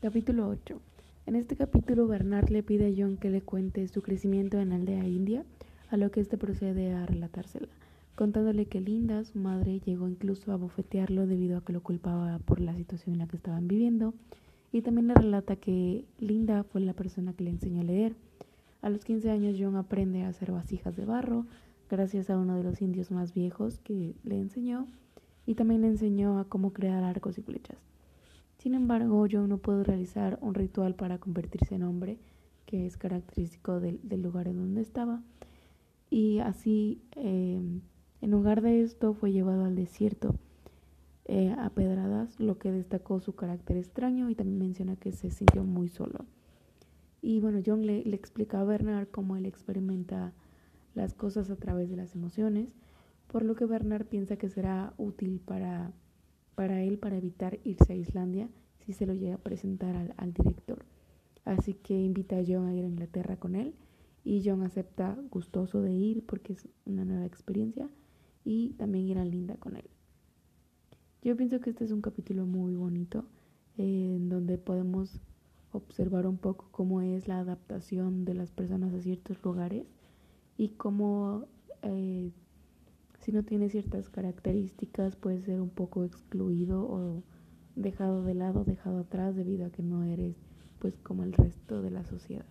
Capítulo 8. En este capítulo Bernard le pide a John que le cuente su crecimiento en la aldea india, a lo que éste procede a relatársela, contándole que Linda, su madre, llegó incluso a bofetearlo debido a que lo culpaba por la situación en la que estaban viviendo, y también le relata que Linda fue la persona que le enseñó a leer. A los 15 años John aprende a hacer vasijas de barro, gracias a uno de los indios más viejos que le enseñó, y también le enseñó a cómo crear arcos y flechas. Sin embargo, John no pudo realizar un ritual para convertirse en hombre, que es característico del, lugar en donde estaba. Y así, em, en lugar de esto, fue llevado al desierto eh, a pedradas, lo que destacó su carácter extraño y también menciona que se sintió muy solo. Y bueno, John le, le explica a Bernard cómo él experimenta las cosas a través de las emociones, por lo que Bernard piensa que será útil para para él para evitar irse a Islandia si se lo llega a presentar al, director. Así que invita a John a ir a Inglaterra con él y John acepta gustoso de ir porque es una nueva experiencia y también ir a Linda con él. Yo pienso que este es un capítulo muy bonito en donde podemos observar un poco cómo es la adaptación de las personas a ciertos lugares y cómo eh, si no tiene ciertas características puede ser un poco excluido o dejado de lado, dejado atrás debido a que no eres pues como el resto de la sociedad.